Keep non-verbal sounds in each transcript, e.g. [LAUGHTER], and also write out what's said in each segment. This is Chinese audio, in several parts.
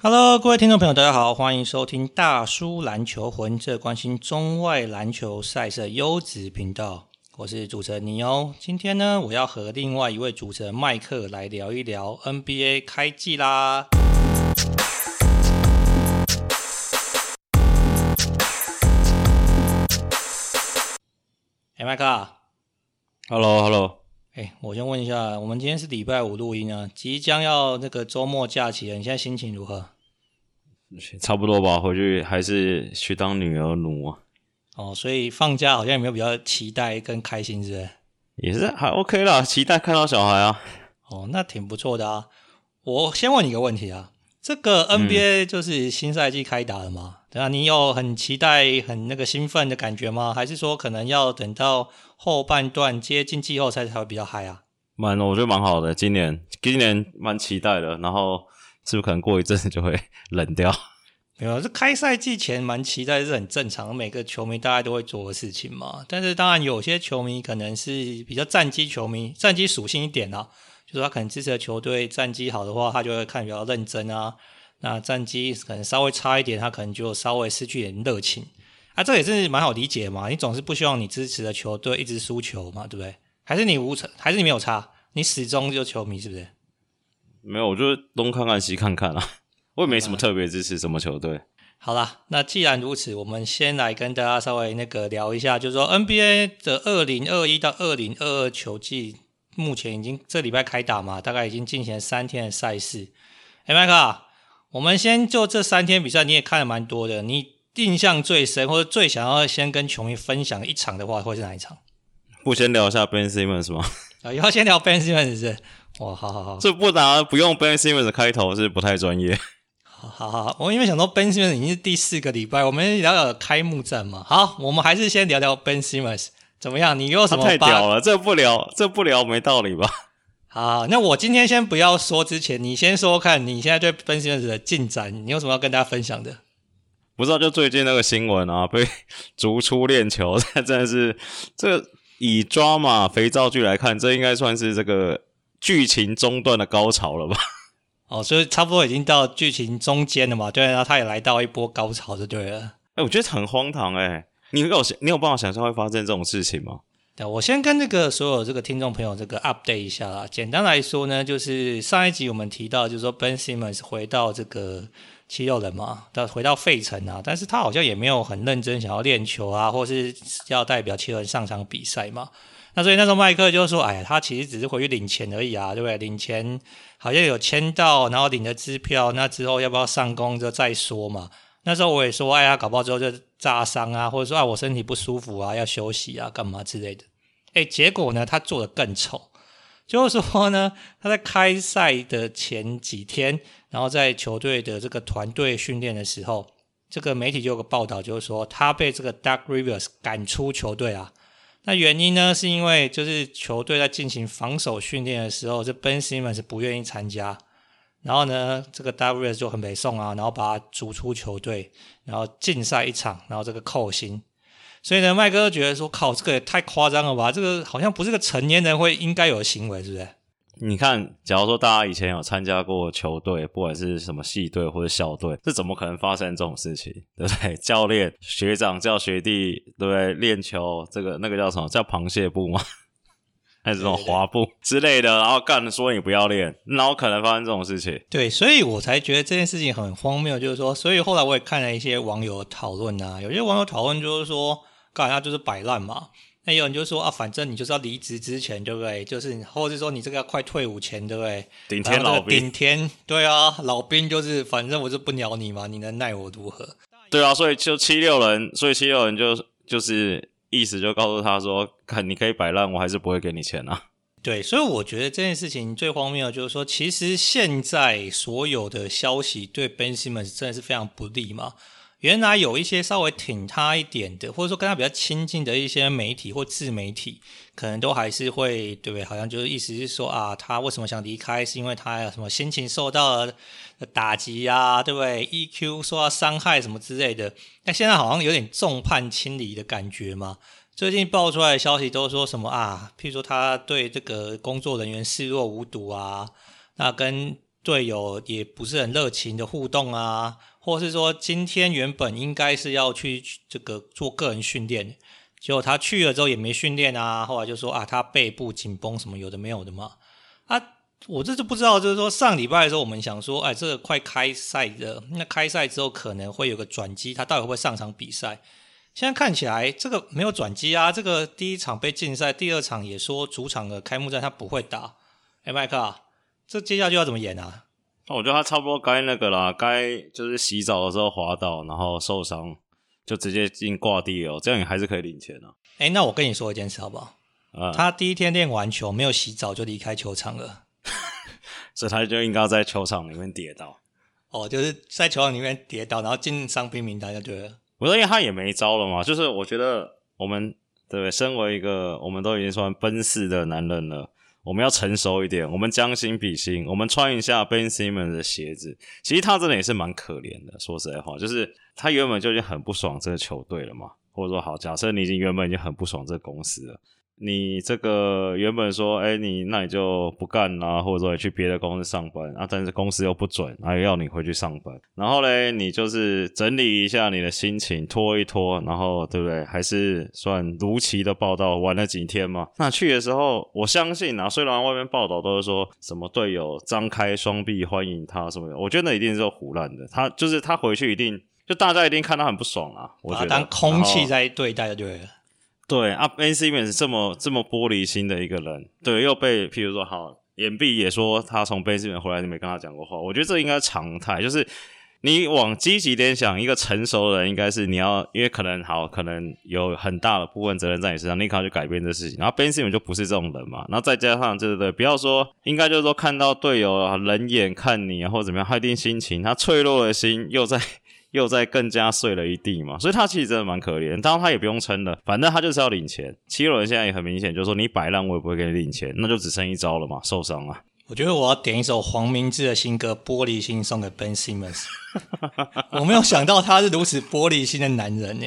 Hello，各位听众朋友，大家好，欢迎收听大叔篮球魂，这关心中外篮球赛事优质频道。我是主持人尼欧，今天呢，我要和另外一位主持人麦克来聊一聊 NBA 开季啦。哎，麦克，Hello，Hello。哎，我先问一下，我们今天是礼拜五录音啊，即将要那个周末假期了，你现在心情如何？差不多吧，回去还是去当女儿奴啊。哦，所以放假好像有没有比较期待跟开心，是不是？也是还 OK 啦，期待看到小孩啊。哦，那挺不错的啊。我先问你一个问题啊，这个 NBA 就是新赛季开打了吗？嗯、对啊，你有很期待、很那个兴奋的感觉吗？还是说可能要等到？后半段接近季后赛才会比较嗨啊，蛮，我觉得蛮好的。今年，今年蛮期待的。然后，是不是可能过一阵子就会冷掉？没有，这开赛季前蛮期待是很正常，每个球迷大概都会做的事情嘛。但是，当然有些球迷可能是比较战绩球迷，战绩属性一点啊，就是他可能支持的球队战绩好的话，他就会看比较认真啊。那战绩可能稍微差一点，他可能就稍微失去点热情。啊，这也是蛮好理解嘛。你总是不希望你支持的球队一直输球嘛，对不对？还是你无差，还是你没有差？你始终就球迷是不是？没有，我就东看看西看看啊。我也没什么特别支持什么球队。好啦，那既然如此，我们先来跟大家稍微那个聊一下，就是说 NBA 的二零二一到二零二二球季，目前已经这礼拜开打嘛，大概已经进行了三天的赛事。哎，麦克，我们先就这三天比赛，你也看了蛮多的，你。印象最深或者最想要先跟球迷分享一场的话，会是哪一场？不先聊一下 Ben Simmons 吗？啊，要先聊 Ben Simmons 是？哇，好好好，这不拿不用 Ben Simmons 开头是不太专业。好好好，我因为想说 Ben Simmons 已经是第四个礼拜，我们聊聊开幕战嘛。好，我们还是先聊聊 Ben Simmons 怎么样？你有什么？太屌了，这不聊，这不聊没道理吧？好，那我今天先不要说之前，你先说看你现在对 Ben Simmons 的进展，你有什么要跟大家分享的？不知道，就最近那个新闻啊，[LAUGHS] 被 [LAUGHS] 逐出链球，这 [LAUGHS] 真的是这以抓马肥皂剧来看，这应该算是这个剧情中段的高潮了吧？哦，所以差不多已经到剧情中间了嘛？对，然后他也来到一波高潮就对了。哎、欸，我觉得很荒唐哎、欸，你有你有办法想象会发生这种事情吗？对，我先跟这个所有这个听众朋友这个 update 一下啦。简单来说呢，就是上一集我们提到，就是说 Ben Simmons 回到这个。七六人嘛，到回到费城啊，但是他好像也没有很认真想要练球啊，或是要代表七六人上场比赛嘛。那所以那时候麦克就说：“哎呀，他其实只是回去领钱而已啊，对不对？领钱好像有签到，然后领了支票，那之后要不要上工就再说嘛。”那时候我也说：“哎呀，搞不好之后就炸伤啊，或者说啊我身体不舒服啊，要休息啊，干嘛之类的。”哎，结果呢，他做得更丑。就是说呢，他在开赛的前几天，然后在球队的这个团队训练的时候，这个媒体就有个报道，就是说他被这个 Doc Rivers 赶出球队啊。那原因呢，是因为就是球队在进行防守训练的时候，这 Ben Simmons 不愿意参加，然后呢，这个 Doc Rivers 就很没送啊，然后把他逐出球队，然后禁赛一场，然后这个扣薪。所以呢，麦哥觉得说，靠，这个也太夸张了吧？这个好像不是个成年人会应该有的行为，是不是？你看，假如说大家以前有参加过球队，不管是什么系队或者校队，这怎么可能发生这种事情？对不对？教练、学长叫学弟，对不对？练球，这个那个叫什么？叫螃蟹步吗？还是这种滑步之类的？然后干说你不要练，然后可能发生这种事情？对，所以我才觉得这件事情很荒谬。就是说，所以后来我也看了一些网友讨论啊，有些网友讨论就是说。干他就是摆烂嘛，那有人就说啊，反正你就是要离职之前，对不对？就是，或者是说你这个要快退伍前，对不对？顶天老兵，顶天，对啊，老兵就是，反正我就不鸟你嘛，你能奈我如何？对啊，所以就七六人，所以七六人就就是意思就告诉他说，看你可以摆烂，我还是不会给你钱啊。对，所以我觉得这件事情最荒谬的就是说，其实现在所有的消息对 Ben Simmons 真的是非常不利嘛。原来有一些稍微挺他一点的，或者说跟他比较亲近的一些媒体或自媒体，可能都还是会，对不对？好像就是意思是说啊，他为什么想离开？是因为他有什么心情受到了打击啊，对不对？EQ 受到伤害什么之类的。那现在好像有点众叛亲离的感觉嘛。最近爆出来的消息都说什么啊？譬如说他对这个工作人员视若无睹啊，那跟队友也不是很热情的互动啊，或是说今天原本应该是要去这个做个人训练，结果他去了之后也没训练啊，后来就说啊他背部紧绷什么有的没有的嘛，啊我这就不知道，就是说上礼拜的时候我们想说，哎这个快开赛的，那开赛之后可能会有个转机，他到底会不会上场比赛？现在看起来这个没有转机啊，这个第一场被禁赛，第二场也说主场的开幕战他不会打，哎麦克。这接下来就要怎么演啊？那我觉得他差不多该那个啦，该就是洗澡的时候滑倒，然后受伤，就直接进挂地哦，这样你还是可以领钱啊。哎，那我跟你说一件事好不好？啊、嗯，他第一天练完球没有洗澡就离开球场了，[LAUGHS] 所以他就应该在球场里面跌倒。哦，就是在球场里面跌倒，然后进伤兵名单就对了。我说因为他也没招了嘛，就是我觉得我们对不对？身为一个我们都已经算奔四的男人了。我们要成熟一点，我们将心比心，我们穿一下 Ben Simmons 的鞋子。其实他真的也是蛮可怜的，说实在话，就是他原本就已经很不爽这个球队了嘛，或者说好，假设你已经原本已经很不爽这个公司了。你这个原本说，哎，你那你就不干啦，或者说你去别的公司上班啊，但是公司又不准，还、啊、要你回去上班。然后嘞，你就是整理一下你的心情，拖一拖，然后对不对？还是算如期的报道，玩了几天嘛。那去的时候，我相信啊，虽然外面报道都是说什么队友张开双臂欢迎他什么的，我觉得那一定是胡乱的。他就是他回去一定就大家一定看他很不爽啊，我觉得当空气在对待就对了。对啊，Ben Simmons 这么这么玻璃心的一个人，对，又被譬如说好，眼壁也说他从 Ben Simmons 回来就没跟他讲过话，我觉得这应该常态，就是你往积极点想，一个成熟的人应该是你要，因为可能好，可能有很大的部分责任在你身上，你可能去改变这事情，然后 Ben Simmons 就不是这种人嘛，然后再加上对对对，不要说，应该就是说看到队友冷眼看你或者怎么样，他一定心情，他脆弱的心又在。又再更加碎了一地嘛，所以他其实真的蛮可怜。当然他也不用撑了，反正他就是要领钱。七六人现在也很明显，就是说你摆烂我也不会给你领钱，那就只剩一招了嘛，受伤啊。我觉得我要点一首黄明志的新歌《玻璃心》送给 Ben Simmons。[LAUGHS] 我没有想到他是如此玻璃心的男人呢。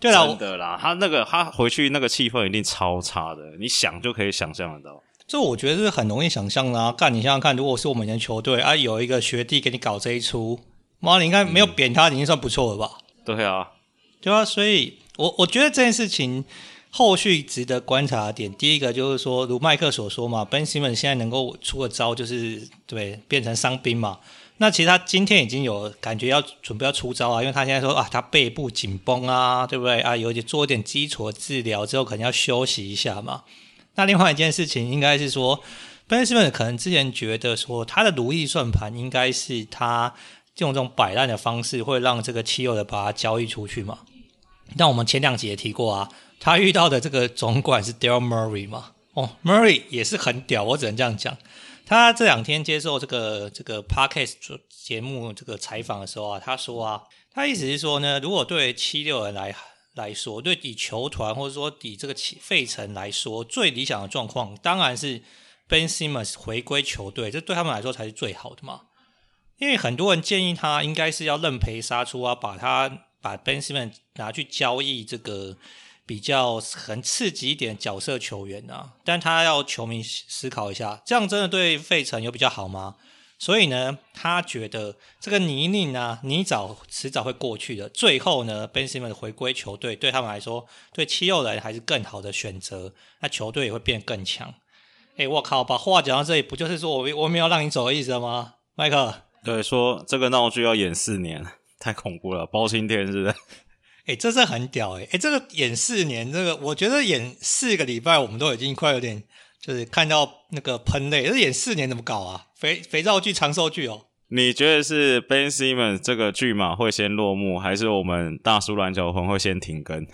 对啦，真的啦，他那个他回去那个气氛一定超差的，你想就可以想象得到。这我觉得是很容易想象啦啊。干，你想想看，如果是我们的球队啊，有一个学弟给你搞这一出。妈，你应该没有扁他，已经算不错了吧？对啊，对啊，所以我我觉得这件事情后续值得观察的点，第一个就是说，如麦克所说嘛，Ben Simmons 现在能够出个招，就是对变成伤兵嘛。那其实他今天已经有感觉要准备要出招啊，因为他现在说啊，他背部紧绷啊，对不对啊？有点做一点基础的治疗之后，可能要休息一下嘛。那另外一件事情应该是说，Ben Simmons 可能之前觉得说他的如意算盘应该是他。用这种摆烂的方式，会让这个七六人把他交易出去嘛？但我们前两集也提过啊，他遇到的这个总管是 Daryl Murray 嘛？哦，Murray 也是很屌，我只能这样讲。他这两天接受这个这个 Podcast 节目这个采访的时候啊，他说啊，他意思是说呢，如果对七六人来来说，对以球团或者说以这个费城来说，最理想的状况当然是 Ben Simmons 回归球队，这对他们来说才是最好的嘛。因为很多人建议他应该是要认赔杀出啊，把他把 Ben Simmons 拿去交易这个比较很刺激一点角色球员啊，但他要球迷思考一下，这样真的对费城有比较好吗？所以呢，他觉得这个泥泞啊，泥沼迟早会过去的。最后呢，Ben Simmons 回归球队，对他们来说，对七六人还是更好的选择，那球队也会变更强。哎，我靠，把话讲到这里，不就是说我我没有让你走的意思吗，麦克？对，说这个闹剧要演四年，太恐怖了，包青天是不是？哎、欸，这是很屌哎、欸！哎、欸，这个演四年，这个我觉得演四个礼拜，我们都已经快有点就是看到那个喷泪。这演四年怎么搞啊？肥肥皂剧长寿剧哦？你觉得是 Ben Simmons 这个剧码会先落幕，还是我们大叔篮球魂会先停更？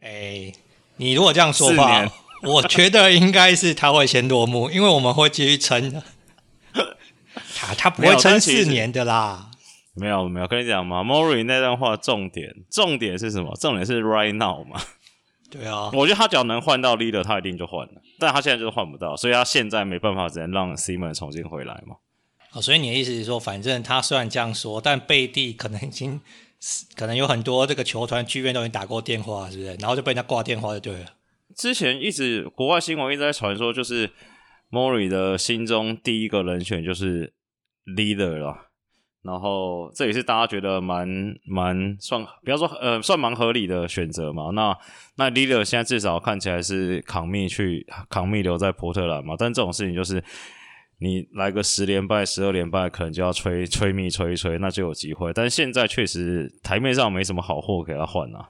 哎、欸，你如果这样说话，[LAUGHS] 我觉得应该是他会先落幕，因为我们会继续撑的。啊，他不会撑四年的啦。没有没有，跟你讲嘛，Morey 那段话重点重点是什么？重点是 right now 嘛。对啊，我觉得他只要能换到 leader，他一定就换了。但他现在就是换不到，所以他现在没办法，只能让 Simmons 重新回来嘛。哦，所以你的意思是说，反正他虽然这样说，但贝蒂可能已经 [LAUGHS] 可能有很多这个球团剧院都已经打过电话，是不是？然后就被人家挂电话就对了。之前一直国外新闻一直在传说，就是。Morey 的心中第一个人选就是 Leader 了。然后这也是大家觉得蛮蛮算，比方说呃算蛮合理的选择嘛。那那 Leader 现在至少看起来是扛命去扛命留在波特兰嘛。但这种事情就是你来个十连败、十二连败，可能就要吹吹命吹一吹，那就有机会。但现在确实台面上没什么好货给他换啊。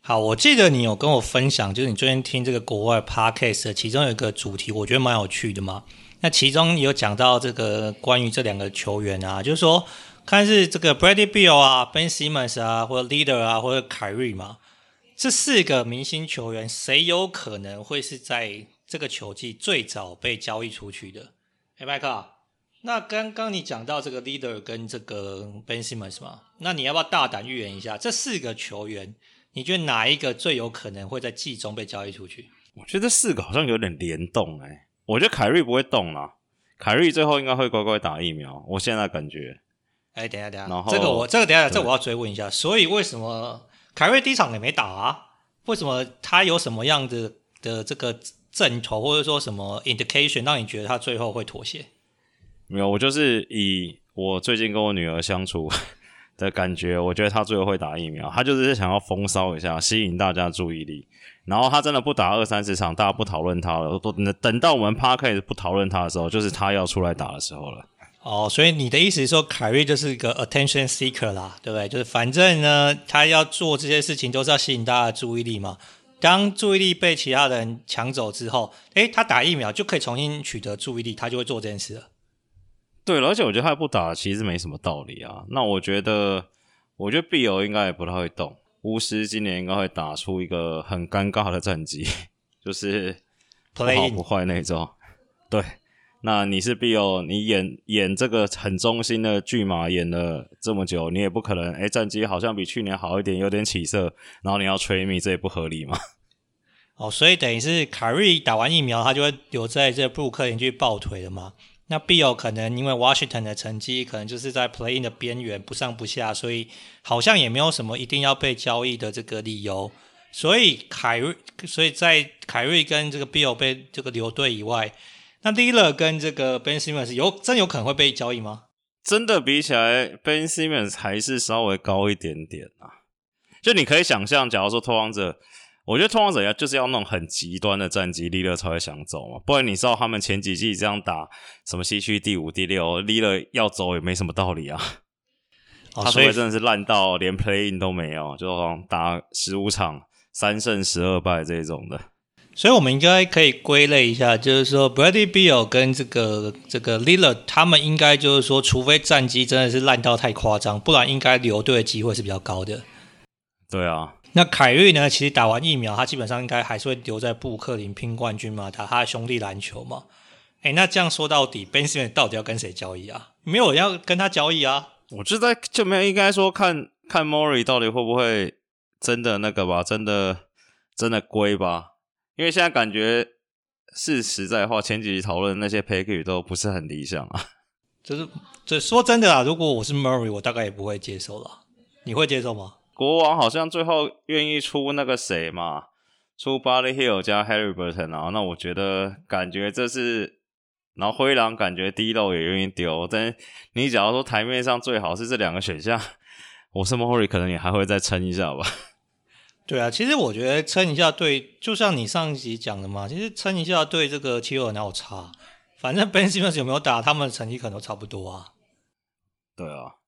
好，我记得你有跟我分享，就是你最近听这个国外 Podcast 的其中有一个主题，我觉得蛮有趣的嘛。那其中有讲到这个关于这两个球员啊，就是说看是这个 Bradley Beal 啊、Ben Simmons 啊，或者 Leader 啊，或者凯瑞嘛，这四个明星球员，谁有可能会是在这个球季最早被交易出去的？哎，麦克，那刚刚你讲到这个 Leader 跟这个 Ben Simmons 嘛，那你要不要大胆预言一下，这四个球员，你觉得哪一个最有可能会在季中被交易出去？我觉得四个好像有点联动哎、我觉得凯瑞不会动啦，凯瑞最后应该会乖乖打疫苗。我现在感觉，哎、欸，等一下，等一下，然后这个我这个等一下，这个、我要追问一下。所以为什么凯瑞第一场也没打啊？为什么他有什么样的的这个阵头，或者说什么 indication 让你觉得他最后会妥协？没有，我就是以我最近跟我女儿相处的感觉，我觉得他最后会打疫苗。他就是想要风骚一下，吸引大家注意力。然后他真的不打二三十场，大家不讨论他了。都等等到我们 Podcast 不讨论他的时候，就是他要出来打的时候了。哦，所以你的意思是说，凯瑞就是一个 attention seeker 啦，对不对？就是反正呢，他要做这些事情都是要吸引大家注意力嘛。当注意力被其他人抢走之后，诶，他打疫苗就可以重新取得注意力，他就会做这件事了。对了，而且我觉得他不打其实没什么道理啊。那我觉得，我觉得 Beal 应该也不太会动。巫师今年应该会打出一个很尴尬的战绩，就是 [LAUGHS] 不好不坏那种。对，那你是 Beal，你演演这个很忠心的巨马演了这么久，你也不可能哎战绩好像比去年好一点，有点起色，然后你要吹命，这也不合理嘛。[LAUGHS] 哦，所以等于是卡瑞打完疫苗，他就会留在这布鲁克林去抱腿了嘛。那 Bill 可能因为 Washington 的成绩可能就是在 playing 的边缘不上不下，所以好像也没有什么一定要被交易的这个理由。所以凯瑞，所以在凯瑞跟这个 Bill 被这个留队以外，那 Lillard 跟这个 Ben Simmons 有真有可能会被交易吗？真的比起来，Ben Simmons 还是稍微高一点点啊。就你可以想象，假如说拓荒者。我觉得拓荒者要就是要那种很极端的战绩，Lillard 才会想走嘛。不然你知道他们前几季这样打，什么西区第五、第六，Lillard 要走也没什么道理啊。哦、他所以真的是烂到连 playing 都没有，就打十五场三胜十二败这种的。所以我们应该可以归类一下，就是说 Bradley Beal 跟这个这个 Lillard 他们应该就是说，除非战绩真的是烂到太夸张，不然应该留队的机会是比较高的。对啊。那凯瑞呢？其实打完疫苗，他基本上应该还是会留在布克林拼冠军嘛，打他的兄弟篮球嘛。哎，那这样说到底，Ben Simmons 到底要跟谁交易啊？没有人要跟他交易啊。我就在就没有应该说看看 Morey 到底会不会真的那个吧，真的真的归吧。因为现在感觉是实在话，前几集讨论那些 package 都不是很理想啊。就是这说真的啊，如果我是 Murray，我大概也不会接受了。你会接受吗？国王好像最后愿意出那个谁嘛，出 Buddy Hield 加 Harry Burton 啊，那我觉得感觉这是，然后灰狼感觉 D'Lo 也愿意丢，但你假如说台面上最好是这两个选项，我是 Morey 可能也还会再撑一下吧。对啊，其实我觉得撑一下对，就像你上一集讲的嘛，其实撑一下对这个七六人哪有差，反正 Ben Simmons 有没有打，他们的成绩可能都差不多啊。对啊。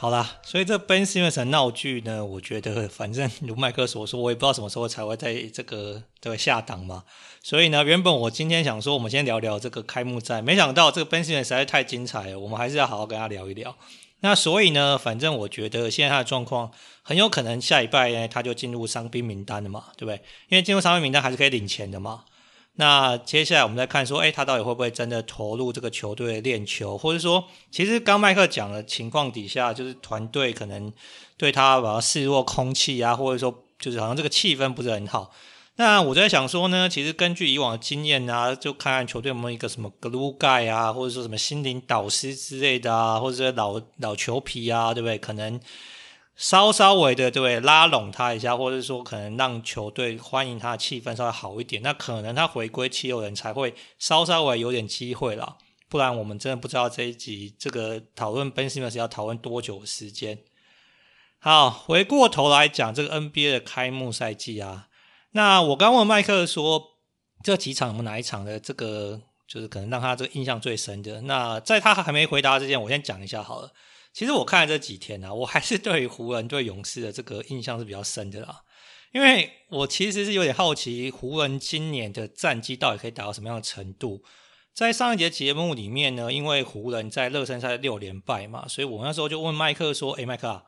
好啦，所以这 Ben Simmons 的闹剧呢，我觉得反正如麦克所说，我也不知道什么时候才会在这个这个下档嘛。所以呢，原本我今天想说，我们先聊聊这个开幕战，没想到这个 Ben Simmons 实在太精彩了，我们还是要好好跟他聊一聊。那所以呢，反正我觉得现在他的状况很有可能下礼拜呢他就进入伤兵名单了嘛，对不对？因为进入伤兵名单还是可以领钱的嘛。那接下来我们再看说，诶，他到底会不会真的投入这个球队练球，或者说，其实刚麦克讲的情况底下，就是团队可能对他把他视若空气啊，或者说就是好像这个气氛不是很好。那我在想说呢，其实根据以往的经验啊，就看看球队有没有一个什么 glue guy 啊，或者说什么心灵导师之类的啊，或者老老球皮啊，对不对？可能稍稍微的对拉拢他一下，或者说可能让球队欢迎他的气氛稍微好一点，那可能他回归七六人才会稍稍微有点机会啦。不然我们真的不知道这一集这个讨论 Ben Simmons 要讨论多久时间。好，回过头来讲这个 NBA 的开幕赛季啊，那我刚问麦克说这几场我们哪一场的这个就是可能让他这个印象最深的？那在他还没回答之前，我先讲一下好了。其实我看了这几天呢、啊，我还是对于湖人对勇士的这个印象是比较深的啦。因为我其实是有点好奇，湖人今年的战绩到底可以达到什么样的程度？在上一节节目里面呢，因为湖人在热身赛六连败嘛，所以我那时候就问麦克说：“诶，麦克啊，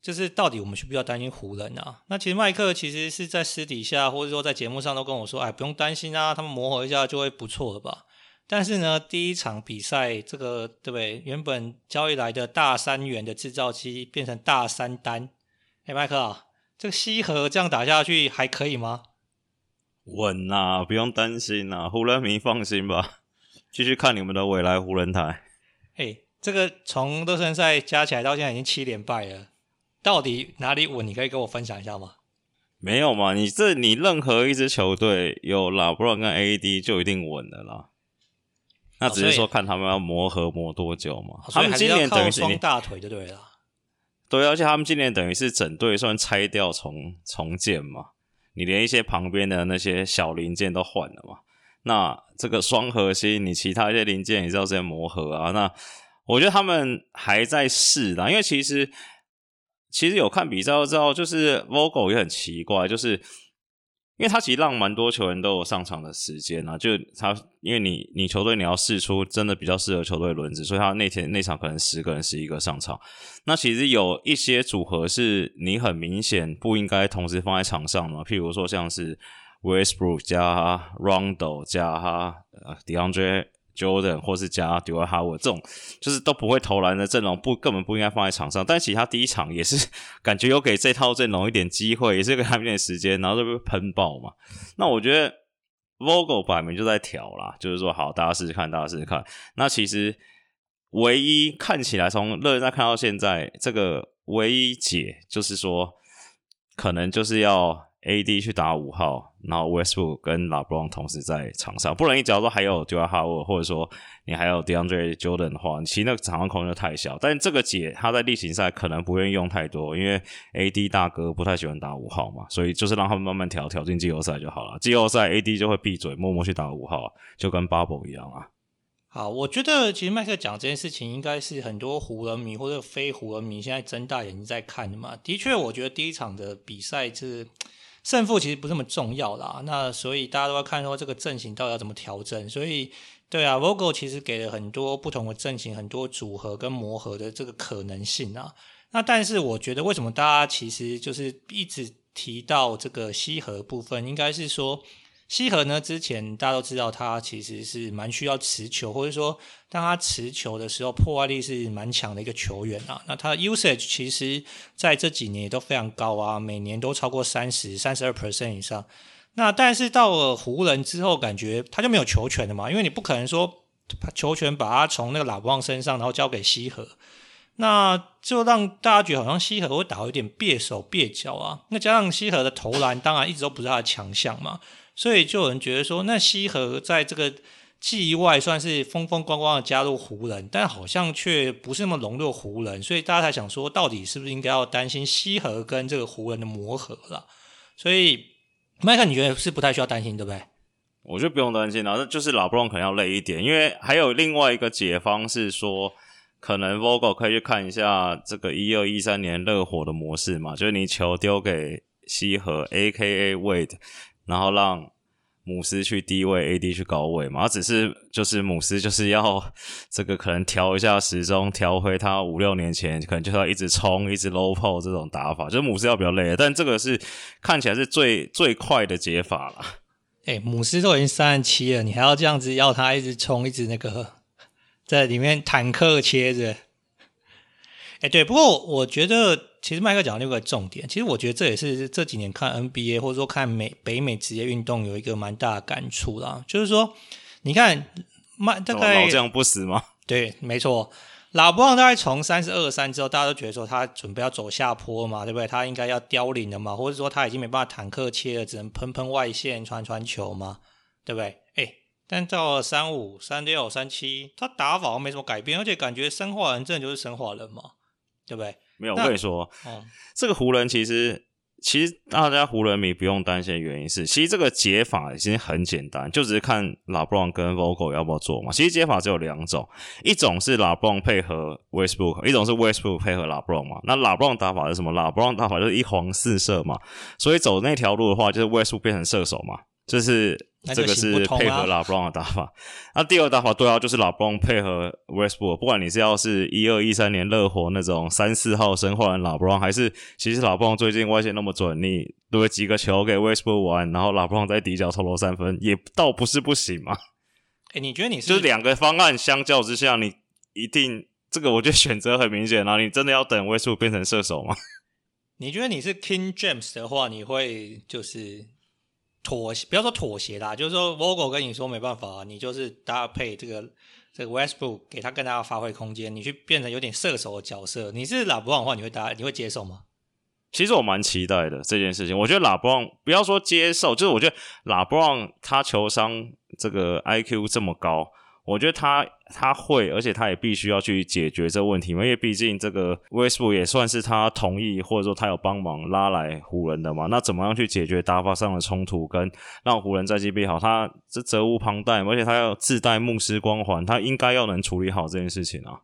就是到底我们需不需要担心湖人啊？”那其实麦克其实是在私底下或者说在节目上都跟我说：“哎，不用担心啊，他们磨合一下就会不错了吧。”但是呢，第一场比赛，这个对不对？原本交易来的大三元的制造机变成大三单。哎，麦克啊，这个西河这样打下去还可以吗？稳呐、啊，不用担心呐、啊，湖人迷放心吧。继续看你们的未来湖人台。哎，这个从热身赛加起来到现在已经七连败了，到底哪里稳？你可以跟我分享一下吗？没有嘛，你这你任何一支球队有拉布朗跟 AD 就一定稳的啦。那只是说看他们要磨合磨多久嘛？他们今年等于是双大腿就对了。对，而且他们今年等于是整队算拆掉重重建嘛，你连一些旁边的那些小零件都换了嘛。那这个双核心，你其他一些零件也是要这样磨合啊。那我觉得他们还在试啦，因为其实其实有看比赛都知道，就是 Vogel 也很奇怪，就是。因为他其实让蛮多球员都有上场的时间啊，就他，因为你你球队你要试出真的比较适合球队轮子，所以他那天那场可能十个人十一个上场。那其实有一些组合是你很明显不应该同时放在场上嘛，譬如说像是 Westbrook 加 Rondo 加呃 DeAndre Jordan 或是加 Dwight Howard 这种就是都不会投篮的阵容，不根本不应该放在场上。但其他第一场也是 [LAUGHS] 感觉有给这套阵容一点机会，也是给他们一点时间，然后就被喷爆嘛。那我觉得 Vogel 摆明就在调啦，就是说好，大家试试看，大家试试看。那其实唯一看起来从热身赛看到现在，这个唯一解就是说，可能就是要。AD 去打五号，然后 Westbrook 跟 LeBron 同时在场上，不然你假如说还有 Dwight Howard 或者说你还有 DeAndre Jordan 的话，你其实那个场上空间就太小。但这个解他在例行赛可能不愿意用太多，因为 AD 大哥不太喜欢打五号嘛，所以就是让他们慢慢调调进季后赛就好了。季后赛 AD 就会闭嘴，默默去打五号，就跟 Bubble 一样啊。好，我觉得其实麦克讲这件事情，应该是很多湖人迷或者非湖人迷现在睁大眼睛在看的嘛。的确，我觉得第一场的比赛是。胜负其实不是那么重要啦，那所以大家都要看说这个阵型到底要怎么调整。所以，对啊，Vogel 其实给了很多不同的阵型、很多组合跟磨合的这个可能性啊。那但是我觉得，为什么大家其实就是一直提到这个西和部分，应该是说。西河呢，之前大家都知道，他其实是蛮需要持球，或者说当他持球的时候，破坏力是蛮强的一个球员啊。那他的 usage 其实在这几年也都非常高啊，每年都超过三十、三十二 percent 以上。那但是到了湖人之后，感觉他就没有球权了嘛，因为你不可能说球权把他从那个拉布旺身上，然后交给西河，那就让大家觉得好像西河会打有点蹩手蹩脚啊。那加上西河的投篮，当然一直都不是他的强项嘛。所以就有人觉得说，那西河在这个季外算是风风光光的加入湖人，但好像却不是那么融入湖人，所以大家才想说，到底是不是应该要担心西河跟这个湖人的磨合了？所以麦克，你觉得是不太需要担心，对不对？我觉得不用担心，了，那就是拉布朗可能要累一点，因为还有另外一个解方是说，可能 Vogel 可以去看一下这个一二一三年热火的模式嘛，就是你球丢给西河，A.K.A. Wade。然后让姆斯去低位，AD 去高位嘛，只是就是姆斯就是要这个可能调一下时钟，调回他五六年前可能就要一直冲，一直 low post 这种打法，就是姆斯要比较累，但这个是看起来是最最快的解法了。哎，姆斯都已经三十七了，你还要这样子要他一直冲，一直那个在里面坦克切着。哎，对，不过我觉得。其实麦克讲的那个重点，其实我觉得这也是这几年看 NBA 或者说看美北美职业运动有一个蛮大的感触啦。就是说，你看麦大概老将不死吗？对，没错，老布朗大概从三十二三之后，大家都觉得说他准备要走下坡嘛，对不对？他应该要凋零了嘛，或者说他已经没办法坦克切了，只能喷喷外线传传球嘛，对不对？哎，但到了三五、三六、三七，他打法没什么改变，而且感觉生化人真的就是生化人嘛，对不对？没有，我跟你说，哦，这个湖人其实。其实大家湖人迷不用担心的原因是，其实这个解法已经很简单，就只是看拉布朗跟 Vogel 要不要做嘛。其实解法只有两种，一种是拉布朗配合 Westbrook，一种是 Westbrook 配合拉布朗嘛。那拉布朗打法是什么？拉布朗打法就是一黄四射嘛。所以走那条路的话，就是 Westbrook 变成射手嘛。就是这个是配合拉布朗的打法，那、啊、第二个打法对啊，就是拉布朗配合 Westbrook。不管你是要是一二一三年热火那种三四号生化人拉布朗，还是其实拉布朗最近外线那么准，你对几个球给 Westbrook 玩，然后拉布朗在底角投投三分，也倒不是不行嘛。哎、欸，你觉得你是就是两个方案相较之下，你一定这个我觉得选择很明显啊。你真的要等 Westbrook 变成射手吗？[LAUGHS] 你觉得你是 King James 的话，你会就是？妥协，不要说妥协啦，就是说，Vogel 跟你说没办法，你就是搭配这个这个 Westbrook 给他更大的发挥空间，你去变成有点射手的角色。你是拉布朗的话，你会搭，你会接受吗？其实我蛮期待的这件事情。我觉得拉布朗不要说接受，就是我觉得拉布朗他球商这个 IQ 这么高。我觉得他他会，而且他也必须要去解决这个问题，因为毕竟这个 Westbrook 也算是他同意或者说他有帮忙拉来湖人的嘛。那怎么样去解决打法上的冲突，跟让湖人战绩变好？他这责无旁贷，而且他要自带牧师光环，他应该要能处理好这件事情啊。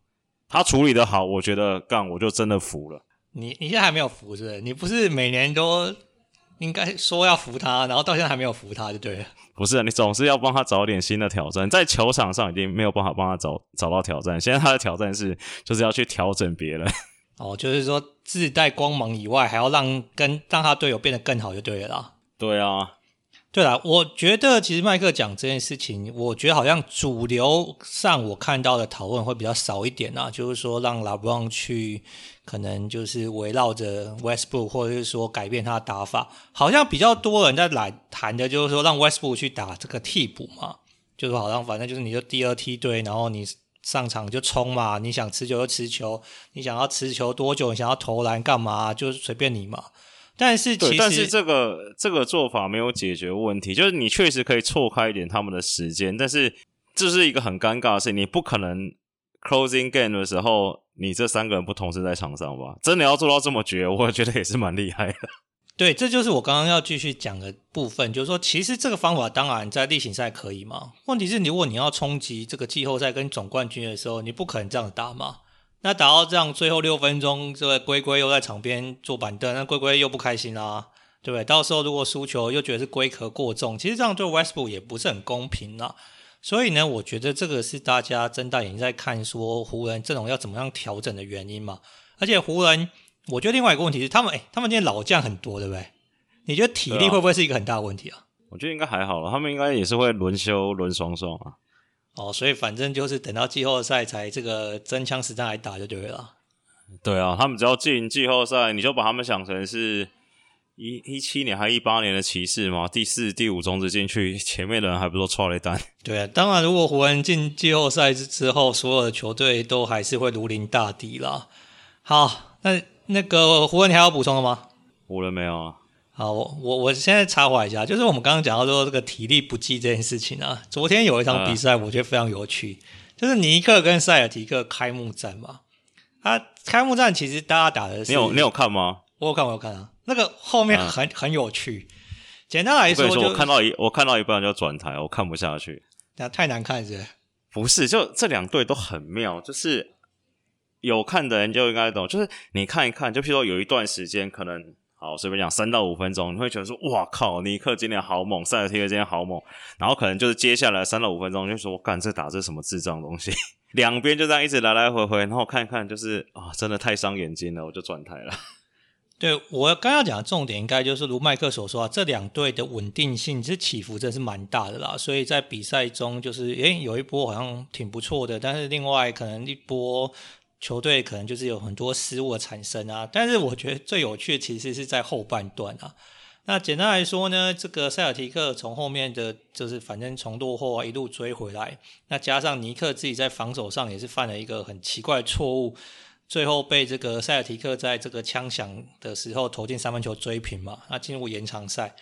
他处理的好，我觉得干我就真的服了。你你现在还没有服是不是？你不是每年都应该说要服他，然后到现在还没有服他就对了。不是，你总是要帮他找点新的挑战。在球场上已经没有办法帮他找找到挑战，现在他的挑战是就是要去调整别人。哦，就是说自带光芒以外，还要让跟让他队友变得更好，就对了啦。对啊。对啦，我觉得其实麦克讲这件事情，我觉得好像主流上我看到的讨论会比较少一点啊，就是说让拉布朗去，可能就是围绕着 Westbrook，或者是说改变他的打法，好像比较多人在来谈的，就是说让 Westbrook 去打这个替补嘛，就是好像反正就是你就第二梯队，然后你上场就冲嘛，你想持球就持球，你想要持球多久，你想要投篮干嘛，就是随便你嘛。但是其实，但是这个这个做法没有解决问题，就是你确实可以错开一点他们的时间，但是这是一个很尴尬的事，你不可能 closing game 的时候，你这三个人不同时在场上吧？真的要做到这么绝，[LAUGHS] 我觉得也是蛮厉害的。对，这就是我刚刚要继续讲的部分，就是说，其实这个方法当然在例行赛可以嘛，问题是，如果你要冲击这个季后赛跟总冠军的时候，你不可能这样打嘛。那打到这样，最后六分钟，这个龟龟又在场边坐板凳，那龟龟又不开心啦、啊，对不对？到时候如果输球，又觉得是龟壳过重，其实这样对 Westbrook 也不是很公平啦。所以呢，我觉得这个是大家睁大眼睛在看，说湖人阵容要怎么样调整的原因嘛。而且湖人，我觉得另外一个问题是，他们诶，他们今天老将很多，对不对？你觉得体力会不会是一个很大的问题啊？啊我觉得应该还好了，他们应该也是会轮休轮双双啊。哦，所以反正就是等到季后赛才这个真枪实弹来打就对了。对啊，他们只要进季后赛，你就把他们想成是一一七年还一八年的骑士嘛，第四、第五种子进去，前面的人还不都错了一单。[LAUGHS] 对啊，当然如果湖人进季后赛之后，所有的球队都还是会如临大敌啦。好，那那个湖人你还要补充的吗？湖人没有啊。好，我我我现在插话一下，就是我们刚刚讲到说这个体力不济这件事情啊。昨天有一场比赛，我觉得非常有趣，嗯、就是尼克跟塞尔提克开幕战嘛。啊，开幕战其实大家打的是，你有你有看吗？我有看，我有看啊。那个后面很、嗯、很有趣。简单来说，就我，说我看到一我看到一半就转台，我看不下去。那太难看是不是？不是，就这两队都很妙，就是有看的人就应该懂。就是你看一看，就譬如说有一段时间可能。好，随便讲三到五分钟，你会觉得说，哇靠，尼克今天好猛，塞尔提克今天好猛，然后可能就是接下来三到五分钟，就说，我干这打这什么智障东西，[LAUGHS] 两边就这样一直来来回回，然后看一看，就是啊，真的太伤眼睛了，我就转台了。对，我刚刚讲的重点，应该就是如麦克所说啊，这两队的稳定性其实起伏真是蛮大的啦，所以在比赛中就是，诶，有一波好像挺不错的，但是另外可能一波。球队可能就是有很多失误的产生啊，但是我觉得最有趣的其实是在后半段啊。那简单来说呢，这个塞尔提克从后面的就是反正从落后啊一路追回来，那加上尼克自己在防守上也是犯了一个很奇怪的错误，最后被这个塞尔提克在这个枪响的时候投进三分球追平嘛，那进入延长赛。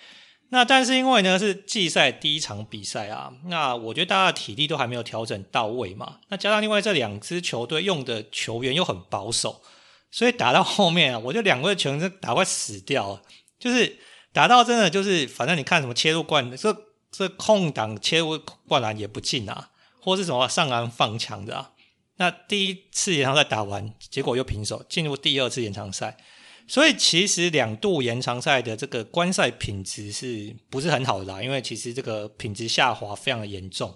那但是因为呢是季赛第一场比赛啊，那我觉得大家的体力都还没有调整到位嘛，那加上另外这两支球队用的球员又很保守，所以打到后面啊，我觉得两个球员打快死掉了，就是。打到真的就是，反正你看什么切入灌，这这空档切入灌篮也不进啊，或是什么上篮放抢的啊。那第一次延长赛打完，结果又平手，进入第二次延长赛。所以其实两度延长赛的这个观赛品质是不是很好的啦？因为其实这个品质下滑非常的严重。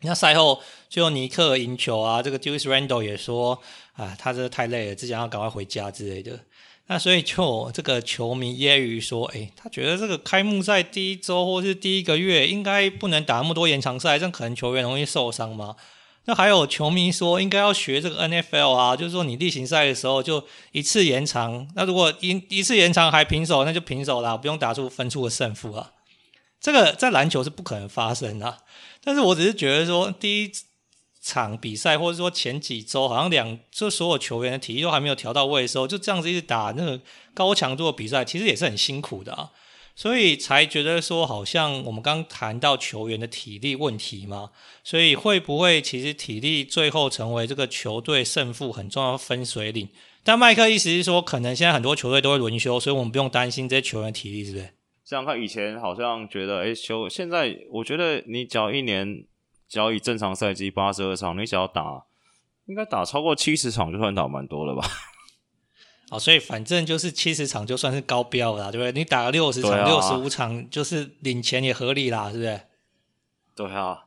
那赛后最后尼克赢球啊，这个 Julius Randle 也说啊，他这太累了，只想要赶快回家之类的。那所以就这个球迷揶揄说，诶，他觉得这个开幕赛第一周或是第一个月应该不能打那么多延长赛，这样可能球员容易受伤吗？那还有球迷说，应该要学这个 NFL 啊，就是说你例行赛的时候就一次延长，那如果一一次延长还平手，那就平手啦，不用打出分出的胜负啊。这个在篮球是不可能发生的，但是我只是觉得说第一。场比赛，或者说前几周，好像两就所有球员的体力都还没有调到位的时候，就这样子一直打那个高强度的比赛，其实也是很辛苦的啊。所以才觉得说，好像我们刚谈到球员的体力问题嘛，所以会不会其实体力最后成为这个球队胜负很重要的分水岭？但麦克意思是说，可能现在很多球队都会轮休，所以我们不用担心这些球员体力，是不是？像他以前好像觉得，哎，休，现在我觉得你只要一年。只要以正常赛季八十二场，你只要打，应该打超过七十场就算打蛮多了吧？哦，所以反正就是七十场就算是高标了，对不对？你打了六十场、六十五场，就是领钱也合理啦，是不是？对啊，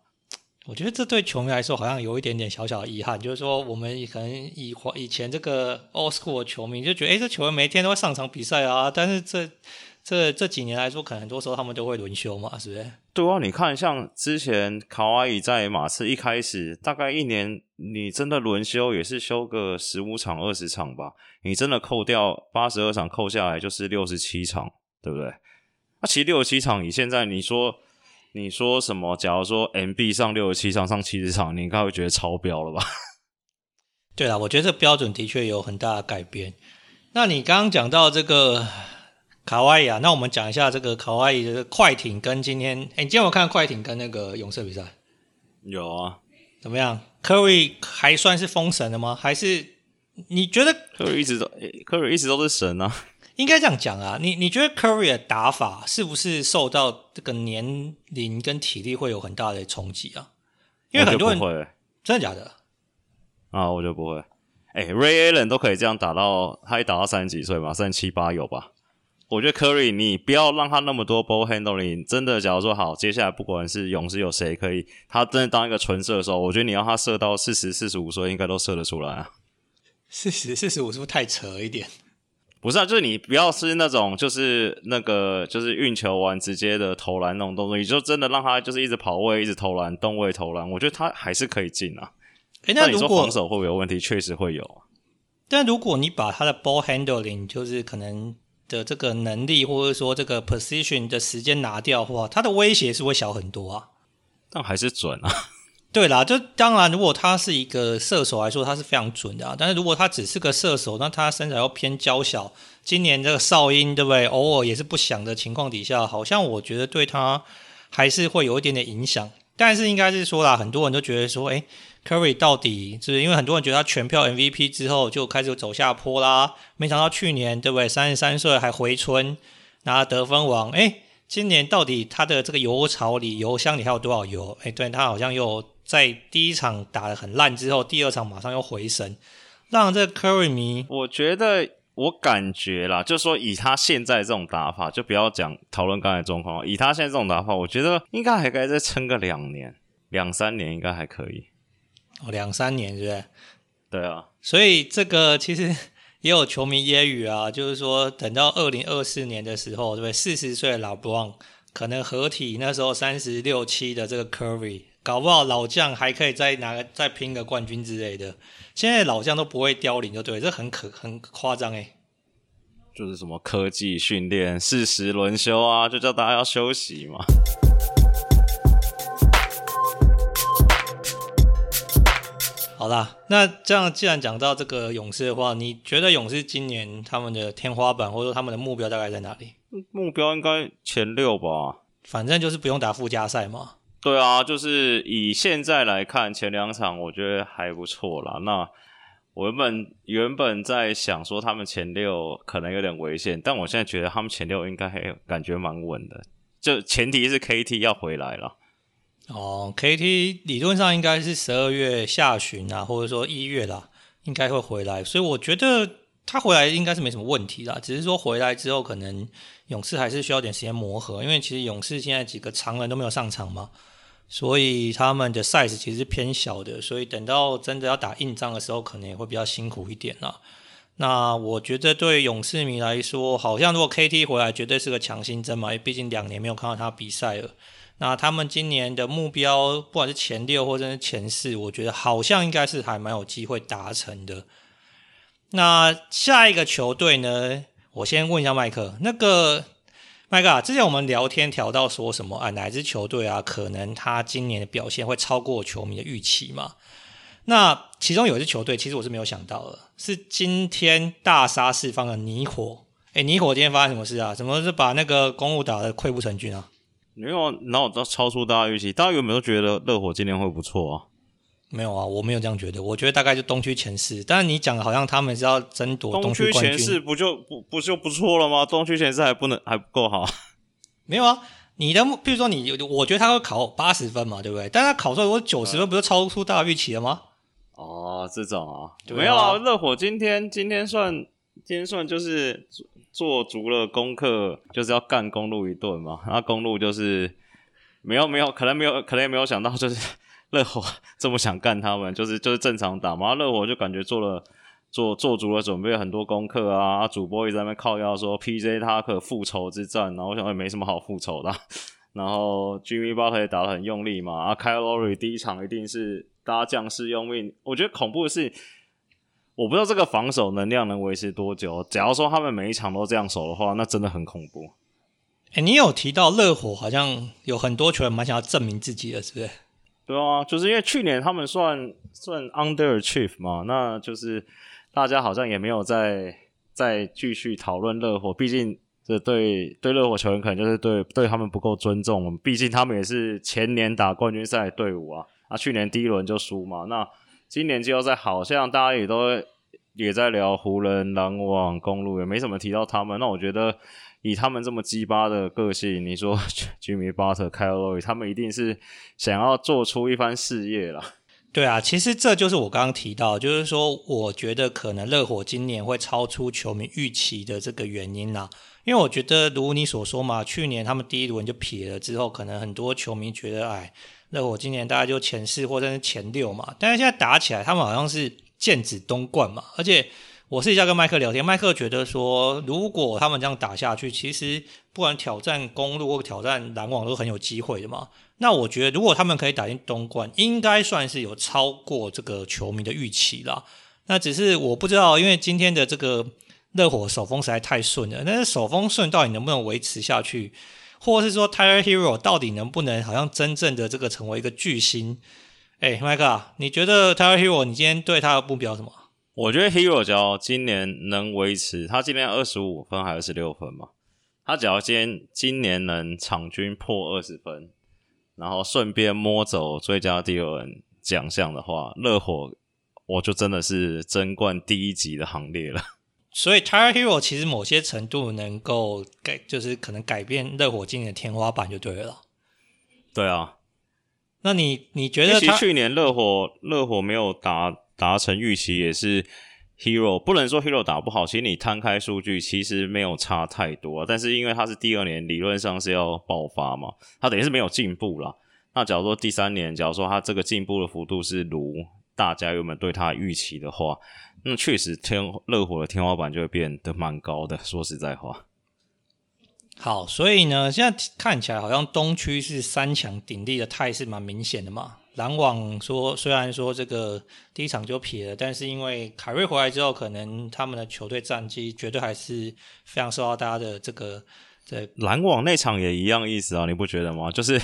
我觉得这对球迷来说好像有一点点小小的遗憾，就是说我们可能以以前这个 old school 的球迷就觉得，哎，这球员每天都会上场比赛啊，但是这。这这几年来说，可能很多时候他们都会轮休嘛，是不是？对啊，你看，像之前卡哇伊在马刺一开始，大概一年，你真的轮休也是休个十五场、二十场吧。你真的扣掉八十二场，扣下来就是六十七场，对不对？那其实六十七场，你现在你说你说什么？假如说 MB 上六十七场，上七十场，你应该会觉得超标了吧？[LAUGHS] 对啊，我觉得这标准的确有很大的改变。那你刚刚讲到这个。卡哇伊啊，那我们讲一下这个卡哇伊的快艇跟今天，哎，你今天有看快艇跟那个勇士比赛？有啊，怎么样？Curry 还算是封神的吗？还是你觉得 Curry 一直都 Curry 一直都是神啊？应该这样讲啊，你你觉得 Curry 的打法是不是受到这个年龄跟体力会有很大的冲击啊？因为很多人会真的假的？啊，我就不会。哎，Ray Allen 都可以这样打到，他一打到三十几岁嘛，三十七八有吧？我觉得 Curry，你不要让他那么多 ball handling。真的，假如说好，接下来不管是勇士有谁可以，他真的当一个纯射手，我觉得你让他射到四十四十五岁，应该都射得出来啊。四十四十五是不是太扯一点？不是啊，就是你不要是那种就是那个就是运球完直接的投篮那种动作，你就真的让他就是一直跑位，一直投篮，动位投篮，我觉得他还是可以进啊。诶，那如果你说防守会不会有问题？确实会有。但如果你把他的 ball handling，就是可能。的这个能力，或者说这个 position 的时间拿掉的话，他的威胁是会小很多啊。但还是准啊。对啦，就当然，如果他是一个射手来说，他是非常准的啊。但是如果他只是个射手，那他身材又偏娇小，今年这个哨音对不对？偶尔也是不响的情况底下，好像我觉得对他还是会有一点点影响。但是应该是说啦，很多人都觉得说，诶 Curry 到底就是因为很多人觉得他全票 MVP 之后就开始走下坡啦，没想到去年对不对？三十三岁还回春拿得分王，诶，今年到底他的这个油槽里油箱里还有多少油？诶，对，他好像又在第一场打得很烂之后，第二场马上又回神，让这 Curry 迷，我觉得我感觉啦，就说以他现在这种打法，就不要讲讨论刚才状况，以他现在这种打法，我觉得应该还可以再撑个两年、两三年，应该还可以。哦，两三年是不是？对啊，所以这个其实也有球迷揶揄啊，[LAUGHS] 就是说等到二零二四年的时候，对不对？四十岁的老布朗可能合体那时候三十六七的这个 Curry，搞不好老将还可以再拿个再拼个冠军之类的。现在老将都不会凋零，就对，这很可很夸张诶。就是什么科技训练、适时轮休啊，就叫大家要休息嘛。好啦，那这样既然讲到这个勇士的话，你觉得勇士今年他们的天花板或者说他们的目标大概在哪里？目标应该前六吧，反正就是不用打附加赛嘛。对啊，就是以现在来看，前两场我觉得还不错啦。那我原本原本在想说他们前六可能有点危险，但我现在觉得他们前六应该还感觉蛮稳的。就前提是 KT 要回来了。哦，KT 理论上应该是十二月下旬啊，或者说一月啦，应该会回来，所以我觉得他回来应该是没什么问题啦。只是说回来之后，可能勇士还是需要点时间磨合，因为其实勇士现在几个常人都没有上场嘛，所以他们的 size 其实偏小的，所以等到真的要打硬仗的时候，可能也会比较辛苦一点啦。那我觉得对勇士迷来说，好像如果 KT 回来，绝对是个强心针嘛，因为毕竟两年没有看到他比赛了。那他们今年的目标，不管是前六或者是前四，我觉得好像应该是还蛮有机会达成的。那下一个球队呢？我先问一下麦克，那个麦克啊，之前我们聊天聊到说什么啊？哪支球队啊？可能他今年的表现会超过球迷的预期嘛？那其中有一支球队，其实我是没有想到的，是今天大杀四方的尼火。诶，泥火今天发生什么事啊？怎么是把那个公鹿打得溃不成军啊？没有，然后都超出大家预期。大家有没有觉得热火今年会不错啊？没有啊，我没有这样觉得。我觉得大概就东区前四。但是你讲的好像他们是要争夺东区前四不就不不就不错了吗？东区前四还不能还不够好？没有啊，你的比如说你，我觉得他会考八十分嘛，对不对？但他考出来如果九十分，不就超出大家预期了吗？哦，这种啊，没有啊。热火今天今天算今天算就是。做足了功课，就是要干公路一顿嘛。然后公路就是没有没有，可能没有，可能也没有想到，就是 [LAUGHS] 热火这么想干他们，就是就是正常打嘛。热火就感觉做了做做足了准备，很多功课啊。主播一直在那边靠腰说 PJ 他可复仇之战，然后我想也没什么好复仇的。[LAUGHS] 然后 Jimmy Butler 也打得很用力嘛。啊，Kyle Lowry 第一场一定是大家将士用命。我觉得恐怖的是。我不知道这个防守能量能维持多久。假如说他们每一场都这样守的话，那真的很恐怖。哎、欸，你有提到热火好像有很多球员蛮想要证明自己的，是不是？对啊，就是因为去年他们算算 underachieve 嘛，那就是大家好像也没有再再继续讨论热火。毕竟这对对热火球员可能就是对对他们不够尊重。毕竟他们也是前年打冠军赛的队伍啊，啊，去年第一轮就输嘛，那。今年季后赛好像大家也都也在聊湖人、篮网、公鹿，也没怎么提到他们。那我觉得以他们这么鸡巴的个性，你说 [LAUGHS] Jimmy Butler、Kyle Lowry，他们一定是想要做出一番事业了。对啊，其实这就是我刚刚提到，就是说我觉得可能热火今年会超出球迷预期的这个原因啦。因为我觉得如你所说嘛，去年他们第一轮就撇了之后，可能很多球迷觉得哎。热火今年大概就前四或者是前六嘛，但是现在打起来，他们好像是剑指东冠嘛。而且我私底下跟麦克聊天，麦克觉得说，如果他们这样打下去，其实不管挑战公鹿或挑战篮网都很有机会的嘛。那我觉得，如果他们可以打进东冠，应该算是有超过这个球迷的预期啦。那只是我不知道，因为今天的这个热火手风实在太顺了，但是手风顺到底能不能维持下去？或是说，Tyler Hero 到底能不能好像真正的这个成为一个巨星？哎，Mike，你觉得 Tyler Hero 你今天对他的目标什么？我觉得 Hero 只要今年能维持，他今年二十五分还是二十六分嘛？他只要今天今年能场均破二十分，然后顺便摸走最佳第二人奖项的话，热火我就真的是争冠第一级的行列了。所以，Tyler Herro 其实某些程度能够改，就是可能改变热火今年的天花板就对了。对啊，那你你觉得他？其实去年热火热火没有达达成预期，也是 Herro 不能说 Herro 打不好。其实你摊开数据，其实没有差太多啊。但是因为他是第二年，理论上是要爆发嘛，他等于是没有进步啦。那假如说第三年，假如说他这个进步的幅度是如大家原本对他预期的话。那确实，天热火的天花板就会变得蛮高的。说实在话，好，所以呢，现在看起来好像东区是三强鼎立的态势蛮明显的嘛。篮网说，虽然说这个第一场就撇了，但是因为凯瑞回来之后，可能他们的球队战绩绝对还是非常受到大家的这个。对，篮网那场也一样意思啊，你不觉得吗？就是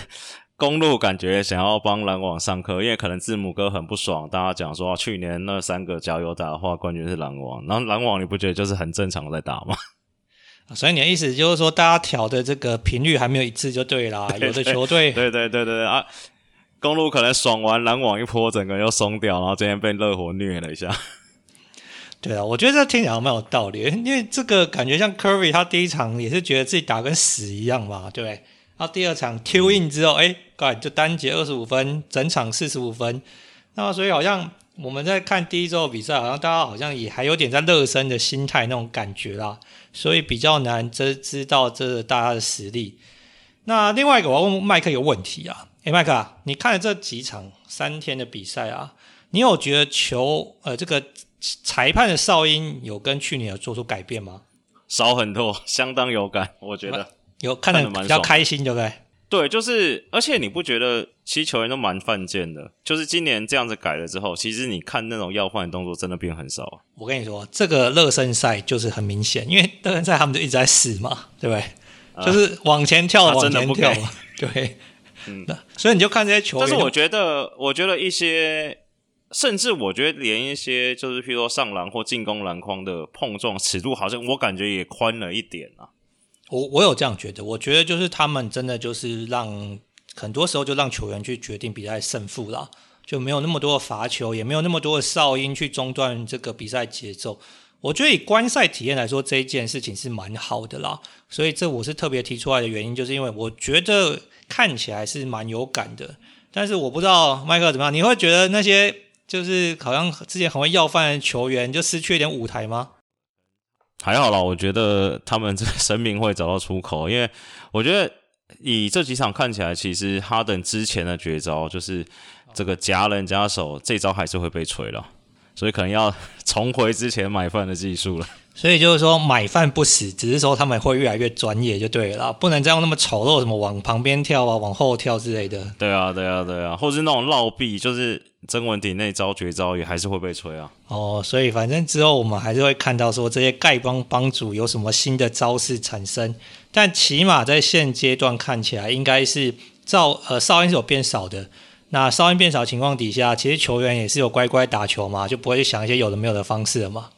公路感觉想要帮篮网上课，因为可能字母哥很不爽，大家讲说去年那三个加油打的话，冠军是篮网，然后篮网你不觉得就是很正常在打吗？所以你的意思就是说，大家调的这个频率还没有一致就对啦。对 [LAUGHS] 对有的球队，对对对对对啊。公路可能爽完篮网一波，整个又松掉，然后今天被热火虐了一下。对啊，我觉得这听起来蛮有道理，因为这个感觉像 Curry 他第一场也是觉得自己打跟屎一样嘛，对不对？然后第二场 Q in 之后，哎、嗯，就单节二十五分，整场四十五分。那么所以好像我们在看第一周的比赛，好像大家好像也还有点在热身的心态那种感觉啦，所以比较难知知道这大家的实力。那另外一个，我要问麦克有问题啊。诶，麦克，你看了这几场三天的比赛啊，你有觉得球呃这个裁判的哨音有跟去年有做出改变吗？少很多，相当有感，我觉得有看得比较开心，对不对？对，就是而且你不觉得其实球员都蛮犯贱的？就是今年这样子改了之后，其实你看那种要换的动作真的变很少。我跟你说，这个热身赛就是很明显，因为热身赛他们就一直在死嘛，对不对？呃、就是往前跳，往前跳嘛，[LAUGHS] 对。嗯，所以你就看这些球员。但是我觉得，我觉得一些，甚至我觉得连一些，就是譬如说上篮或进攻篮筐的碰撞尺度，好像我感觉也宽了一点啊。我我有这样觉得，我觉得就是他们真的就是让很多时候就让球员去决定比赛胜负啦，就没有那么多的罚球，也没有那么多的哨音去中断这个比赛节奏。我觉得以观赛体验来说，这一件事情是蛮好的啦。所以这我是特别提出来的原因，就是因为我觉得看起来是蛮有感的。但是我不知道麦克怎么样，你会觉得那些就是好像之前很会要饭的球员就失去一点舞台吗？还好啦，我觉得他们这个神明会找到出口，因为我觉得以这几场看起来，其实哈登之前的绝招就是这个夹人夹手，这招还是会被锤了。所以可能要重回之前买饭的技术了。所以就是说买饭不死，只是说他们会越来越专业就对了，不能再用那么丑陋，什么往旁边跳啊，往后跳之类的。对啊，对啊，对啊，或是那种绕臂，就是曾文鼎那招绝招也还是会被吹啊。哦，所以反正之后我们还是会看到说这些丐帮帮主有什么新的招式产生，但起码在现阶段看起来应该是照呃哨音是有变少的。那哨音变少情况底下，其实球员也是有乖乖打球嘛，就不会去想一些有的没有的方式了嘛。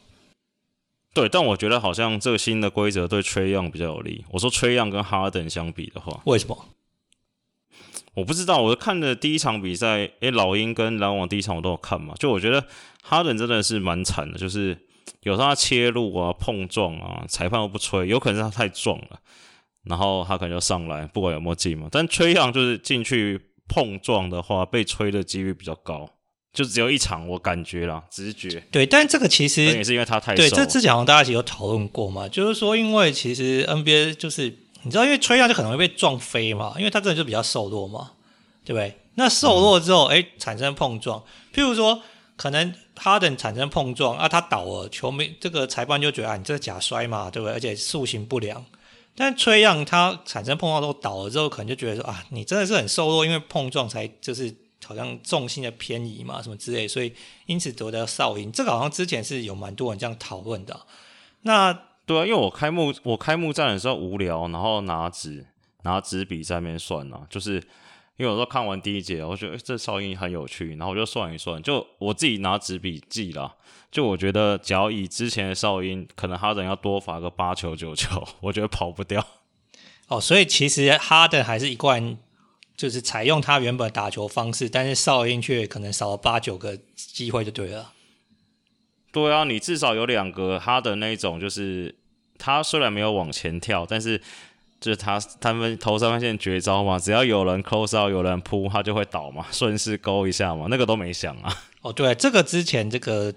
对，但我觉得好像这个新的规则对 Trae Young 比较有利。我说 Trae Young 跟哈登相比的话，为什么？我不知道，我看的第一场比赛，诶，老鹰跟篮网第一场我都有看嘛，就我觉得哈登真的是蛮惨的，就是有时候他切入啊、碰撞啊，裁判又不吹，有可能是他太壮了，然后他可能就上来，不管有没有进嘛。但 Trae Young 就是进去。碰撞的话，被吹的几率比较高，就只有一场，我感觉啦，直觉。对，但这个其实也是因为他太瘦。对，这之前好像大家其实有讨论过嘛，就是说，因为其实 NBA 就是你知道，因为吹下就可能会被撞飞嘛，因为他真的就比较瘦弱嘛，对不对？那瘦弱之后，哎、嗯，产生碰撞，譬如说，可能哈登产生碰撞啊，他倒了，球迷这个裁判就觉得啊，你这个假摔嘛，对不对？而且塑形不良。但崔让他产生碰撞都倒了之后，可能就觉得说啊，你真的是很瘦弱，因为碰撞才就是好像重心的偏移嘛，什么之类，所以因此得到哨音。这个好像之前是有蛮多人这样讨论的。那对啊，因为我开幕我开幕战的时候无聊，然后拿纸拿纸笔在那边算啊，就是因为我说看完第一节，我觉得这哨音很有趣，然后我就算一算，就我自己拿纸笔记了。就我觉得，只要以之前的哨音，可能哈登要多罚个八球九球，[LAUGHS] 我觉得跑不掉。哦，所以其实哈登还是一贯就是采用他原本打球方式，但是哨音却可能少了八九个机会就对了。对啊，你至少有两个哈登那一种，就是他虽然没有往前跳，但是就是他他们投三分线绝招嘛，只要有人 close out，有人扑，他就会倒嘛，[LAUGHS] 顺势勾一下嘛，那个都没想啊。哦，对，这个之前这个。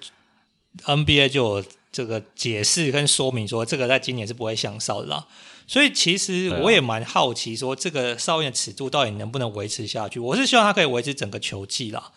NBA 就有这个解释跟说明说，这个在今年是不会响哨的啦。所以其实我也蛮好奇，说这个哨音的尺度到底能不能维持下去？我是希望它可以维持整个球季啦。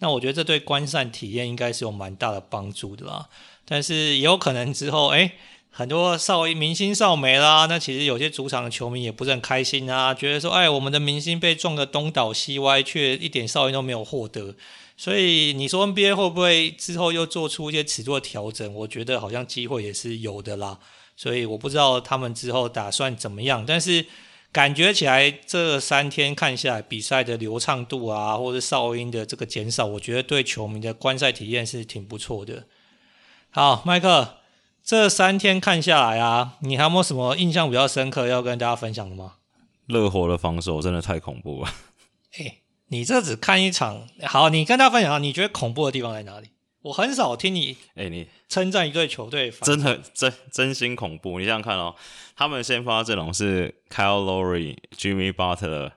那我觉得这对观赛体验应该是有蛮大的帮助的啦。但是也有可能之后，哎，很多少明星少没啦，那其实有些主场的球迷也不是很开心啊，觉得说，哎，我们的明星被撞得东倒西歪，却一点哨音都没有获得。所以你说 NBA 会不会之后又做出一些尺度的调整？我觉得好像机会也是有的啦。所以我不知道他们之后打算怎么样，但是感觉起来这三天看下来，比赛的流畅度啊，或者哨音的这个减少，我觉得对球迷的观赛体验是挺不错的。好，麦克。这三天看下来啊，你还有没有什么印象比较深刻要跟大家分享的吗？热火的防守真的太恐怖了。[LAUGHS] 哎，你这只看一场，好，你跟大家分享，你觉得恐怖的地方在哪里？我很少听你，哎，你称赞一队球队，真的真真心恐怖。你想想看哦，他们先发阵容是 Kyle Lowry、Jimmy Butler。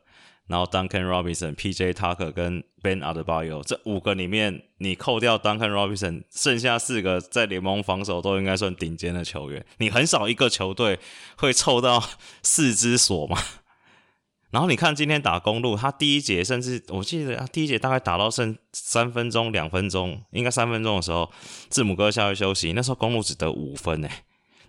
然后 Duncan Robinson、P.J. Tucker 跟 Ben Adebayo 这五个里面，你扣掉 Duncan Robinson，剩下四个在联盟防守都应该算顶尖的球员。你很少一个球队会凑到四只锁嘛？[LAUGHS] 然后你看今天打公路，他第一节甚至我记得他第一节大概打到剩三分钟、两分钟，应该三分钟的时候，字母哥下去休息，那时候公路只得五分诶。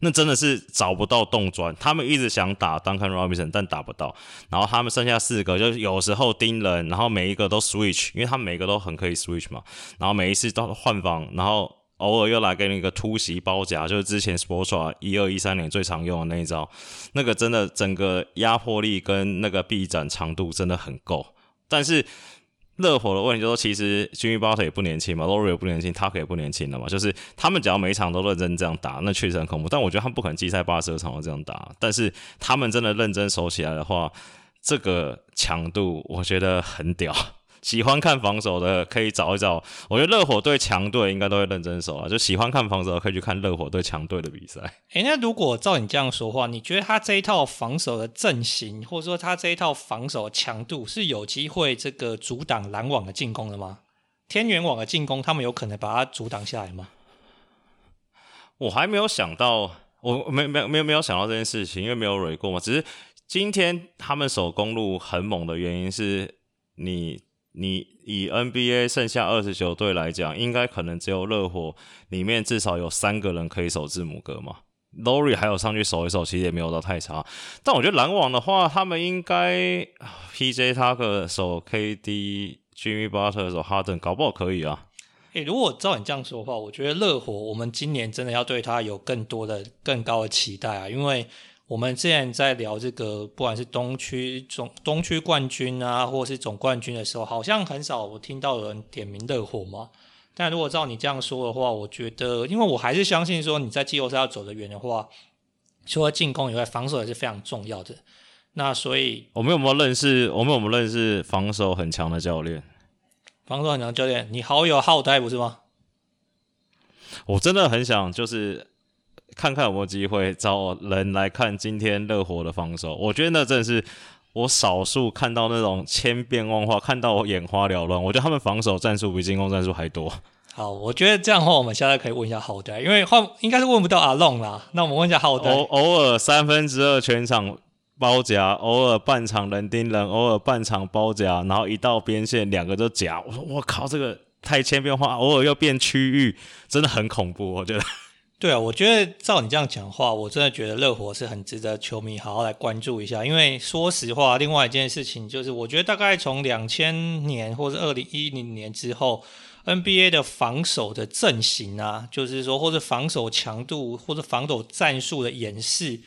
那真的是找不到洞钻，他们一直想打 Duncan Robinson，但打不到。然后他们剩下四个，就是有时候盯人，然后每一个都 switch，因为他们每个都很可以 switch 嘛。然后每一次都换防，然后偶尔又来给你一个突袭包夹，就是之前 Spoelstra 一二一三年最常用的那一招。那个真的整个压迫力跟那个臂展长度真的很够，但是。热火的问题就是说，其实 Jimmy Butler 也不年轻嘛 l o r i 也不年轻他可以不年轻了嘛。就是他们只要每一场都认真这样打，那确实很恐怖。但我觉得他们不可能季赛八十二场都这样打。但是他们真的认真守起来的话，这个强度我觉得很屌。喜欢看防守的可以找一找，我觉得热火队强队应该都会认真守啊。就喜欢看防守的可以去看热火队强队的比赛。诶，那如果照你这样说话，你觉得他这一套防守的阵型，或者说他这一套防守强度是有机会这个阻挡篮网的进攻的吗？天元网的进攻，他们有可能把它阻挡下来吗？我还没有想到，我没没没有没有想到这件事情，因为没有蕊过嘛。只是今天他们守公路很猛的原因是你。你以 NBA 剩下二十九队来讲，应该可能只有热火里面至少有三个人可以守字母哥嘛。Lowry 还有上去守一守，其实也没有到太差。但我觉得篮网的话，他们应该 PJ Tucker 守 KD，Jimmy Butler 守 Harden，搞不好可以啊。诶、如果照你这样说的话，我觉得热火我们今年真的要对他有更多的、更高的期待啊，因为。我们之前在聊这个，不管是东区总东区冠军啊，或是总冠军的时候，好像很少我听到有人点名热火嘛。但如果照你这样说的话，我觉得，因为我还是相信说你在季后赛要走得远的话，除了进攻以外，防守也是非常重要的。那所以，我们有没有认识？我们有没有认识防守很强的教练？防守很强教练，你好友好呆不是吗？我真的很想就是。看看有没有机会找人来看今天热火的防守，我觉得那真的是我少数看到那种千变万化，看到我眼花缭乱。我觉得他们防守战术比进攻战术还多。好，我觉得这样的话，我们现在可以问一下浩德，因为换应该是问不到阿龙啦。那我们问一下浩德，偶偶尔三分之二全场包夹，偶尔半场人盯人，偶尔半场包夹，然后一到边线两个都夹。我说我靠，这个太千变化，偶尔又变区域，真的很恐怖。我觉得。对啊，我觉得照你这样讲话，我真的觉得热火是很值得球迷好好来关注一下。因为说实话，另外一件事情就是，我觉得大概从两千年或者二零一零年之后，NBA 的防守的阵型啊，就是说或者防守强度或者防守战术的演示，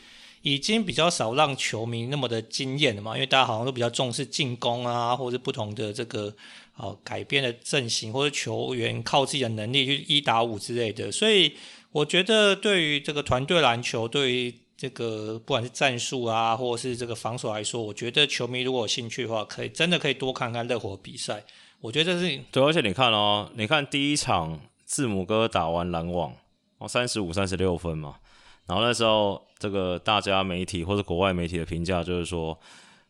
已经比较少让球迷那么的惊艳了嘛。因为大家好像都比较重视进攻啊，或者不同的这个呃改变的阵型，或者球员靠自己的能力去一打五之类的，所以。我觉得对于这个团队篮球，对于这个不管是战术啊，或者是这个防守来说，我觉得球迷如果有兴趣的话，可以真的可以多看看热火比赛。我觉得这是对，而且你看哦，你看第一场字母哥打完篮网，哦，三十五、三十六分嘛，然后那时候这个大家媒体或者国外媒体的评价就是说。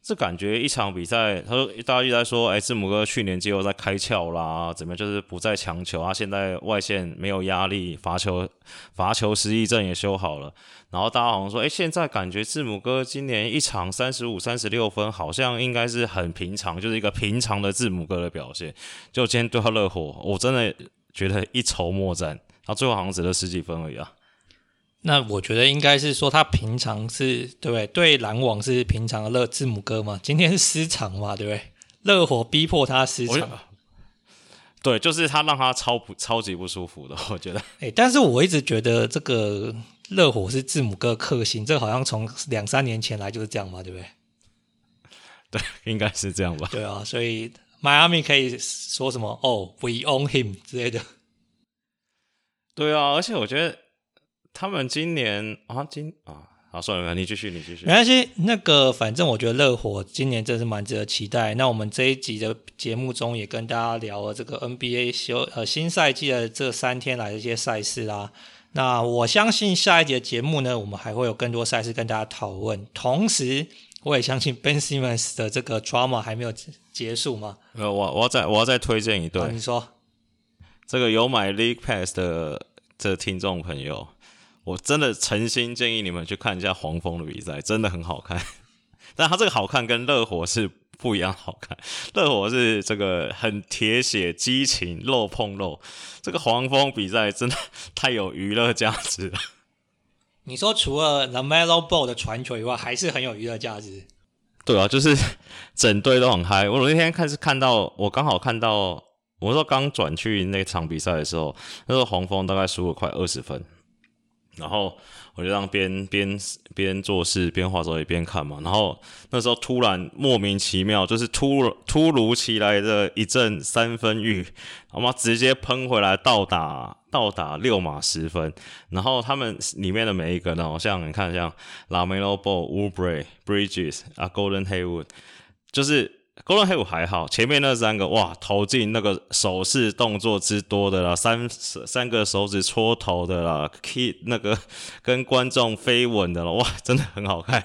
这感觉一场比赛，他说大家一直在说，哎，字母哥去年季后赛开窍啦，怎么？就是不再强求啊，现在外线没有压力，罚球罚球失忆症也修好了。然后大家好像说，哎，现在感觉字母哥今年一场三十五、三十六分，好像应该是很平常，就是一个平常的字母哥的表现。就今天对他热火，我真的觉得一筹莫展，他最后好像只得十几分而已啊。那我觉得应该是说他平常是对不对？对篮网是平常的乐字母哥嘛，今天是失常嘛，对不对？热火逼迫他失常，[LAUGHS] 对，就是他让他超不超级不舒服的，[LAUGHS] 我觉得。哎、欸，但是我一直觉得这个热火是字母哥克星，这好像从两三年前来就是这样嘛，对不对？[LAUGHS] 对，应该是这样吧。对啊，所以迈阿密可以说什么哦、oh,，We own him 之类的。对啊，而且我觉得他们今年啊，今啊，好算了，你继续，你继续。没关系，那个反正我觉得热火今年真是蛮值得期待。那我们这一集的节目中也跟大家聊了这个 NBA 休呃新赛季的这三天来的一些赛事啦。那我相信下一集的节目呢，我们还会有更多赛事跟大家讨论。同时，我也相信 Ben Simmons 的这个 drama 还没有结束嘛？呃，我我要再我要再推荐一对。你说这个有买 League Pass 的这听众朋友，我真的诚心建议你们去看一下黄蜂的比赛，真的很好看。[LAUGHS] 但他这个好看跟热火是不一样好看，热火是这个很铁血、激情、肉碰肉，这个黄蜂比赛真的太有娱乐价值了。你说除了 The Melo Ball 的传球以外，还是很有娱乐价值。对啊，就是整队都很嗨。我那天看是看到，我刚好看到，我说刚转去那场比赛的时候，那时候黄蜂大概输了快二十分，然后。我就让边边边做事边滑手也边看嘛，然后那时候突然莫名其妙，就是突突如其来的一阵三分雨，好吗？直接喷回来，到达到达六码十分，然后他们里面的每一个呢，像你看像 LaMelo Ball、Oubre、Bridges 啊、Golden Hayward，就是。高伦黑五还好，前面那三个哇，投进那个手势动作之多的啦，三三个手指戳头的啦，key 那个 [LAUGHS] 跟观众飞吻的了，哇，真的很好看。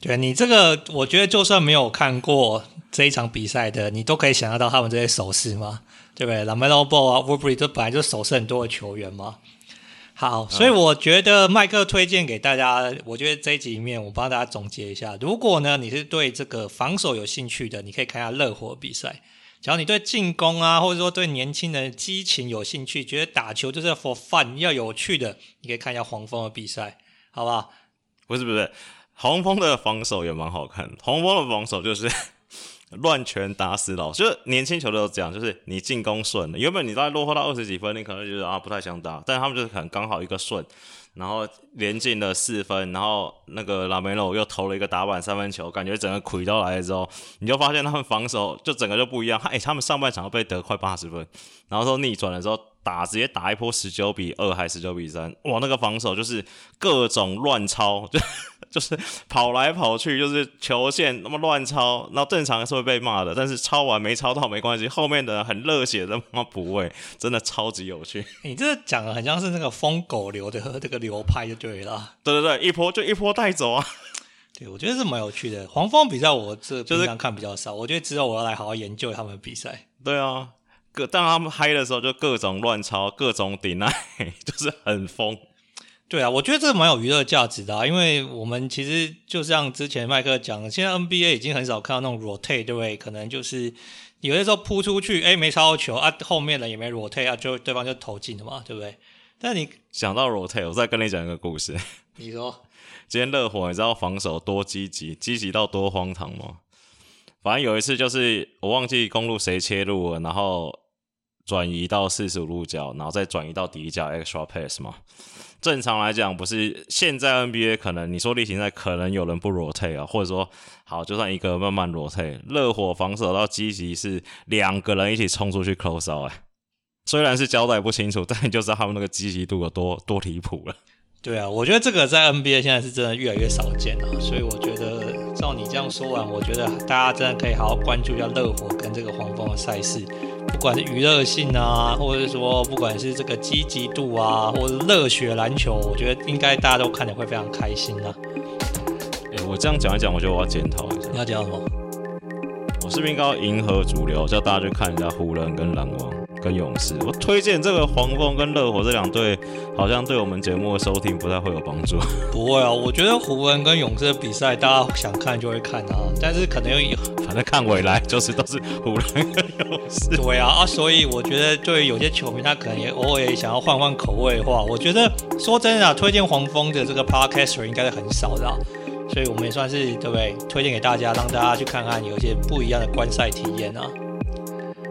对，你这个，我觉得就算没有看过这一场比赛的，你都可以想象到他们这些手势吗，对不对？LaMelo Ball 啊，Oubre 这本来就手势很多的球员嘛。好，所以我觉得麦克推荐给大家，我觉得这一集里面我帮大家总结一下。如果呢你是对这个防守有兴趣的，你可以看一下热火比赛；只要你对进攻啊，或者说对年轻人激情有兴趣，觉得打球就是 for fun 要有趣的，你可以看一下黄蜂的比赛，好不好？不是不是，黄蜂的防守也蛮好看的。黄蜂的防守就是。乱拳打死老师，就是年轻球队都这样，就是你进攻顺了，原本你大概落后到二十几分，你可能觉得啊不太想打，但他们就是可能刚好一个顺，然后连进了四分，然后那个拉梅洛又投了一个打板三分球，感觉整个亏都来了之后，你就发现他们防守就整个就不一样，[LAUGHS] 哎、他们上半场被得快八十分，然后说逆转的时候打直接打一波十九比二还十九比三，哇，那个防守就是各种乱抄。就是跑来跑去，就是球线那么乱抄，那正常是会被骂的。但是抄完没抄到没关系，后面的人很热血的帮他补位，真的超级有趣。[LAUGHS] 你这讲的很像是那个疯狗流的 [LAUGHS] 这个流派就对了。对对对，一波就一波带走啊。[LAUGHS] 对，我觉得是蛮有趣的。黄蜂比赛我这平常看比较少，就是、我觉得之后我要来好好研究他们比赛。对啊，各当他们嗨的时候就各种乱抄，各种顶耐，就是很疯。对啊，我觉得这个蛮有娱乐价值的啊，因为我们其实就像之前麦克讲的，现在 NBA 已经很少看到那种 rotate，对不对？可能就是有些时候扑出去，哎，没抄到球啊，后面的也没 rotate 啊，就对方就投进了嘛，对不对？但你想到 rotate，我再跟你讲一个故事。你说，[LAUGHS] 今天热火你知道防守多积极，积极到多荒唐吗？反正有一次就是我忘记公路谁切入了，然后转移到四十五度角，然后再转移到底角 extra pass 嘛。正常来讲，不是现在 NBA 可能你说例行赛可能有人不 rotate 啊，或者说好就算一个慢慢 rotate，热火防守到积极是两个人一起冲出去 close out 哎，虽然是交代不清楚，但你就知道他们那个积极度有多多离谱了。对啊，我觉得这个在 NBA 现在是真的越来越少见了，所以我觉得照你这样说完，我觉得大家真的可以好好关注一下热火跟这个黄蜂的赛事。不管是娱乐性啊，或者是说不管是这个积极度啊，或者热血篮球，我觉得应该大家都看得会非常开心啊。哎、欸，我这样讲一讲，我觉得我要检讨一下。你要讲什么？我是不是应该要迎合主流，叫大家去看一下湖人跟篮网跟勇士。我推荐这个黄蜂跟热火这两队，好像对我们节目的收听不太会有帮助。[LAUGHS] 不会啊，我觉得湖人跟勇士的比赛，大家想看就会看啊。但是可能有，[LAUGHS] 反正看未来就是都是湖人跟勇士。[LAUGHS] 对啊啊，所以我觉得对于有些球迷，他可能也偶尔也想要换换口味的话，我觉得说真的啊，推荐黄蜂的这个 podcaster 应该是很少的啊。所以我们也算是对不对？推荐给大家，让大家去看看有一些不一样的观赛体验啊。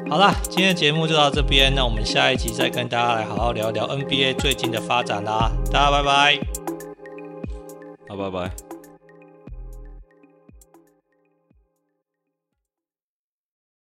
好啦，今天的节目就到这边，那我们下一集再跟大家来好好聊聊 NBA 最近的发展啦。大家拜拜，好，拜拜。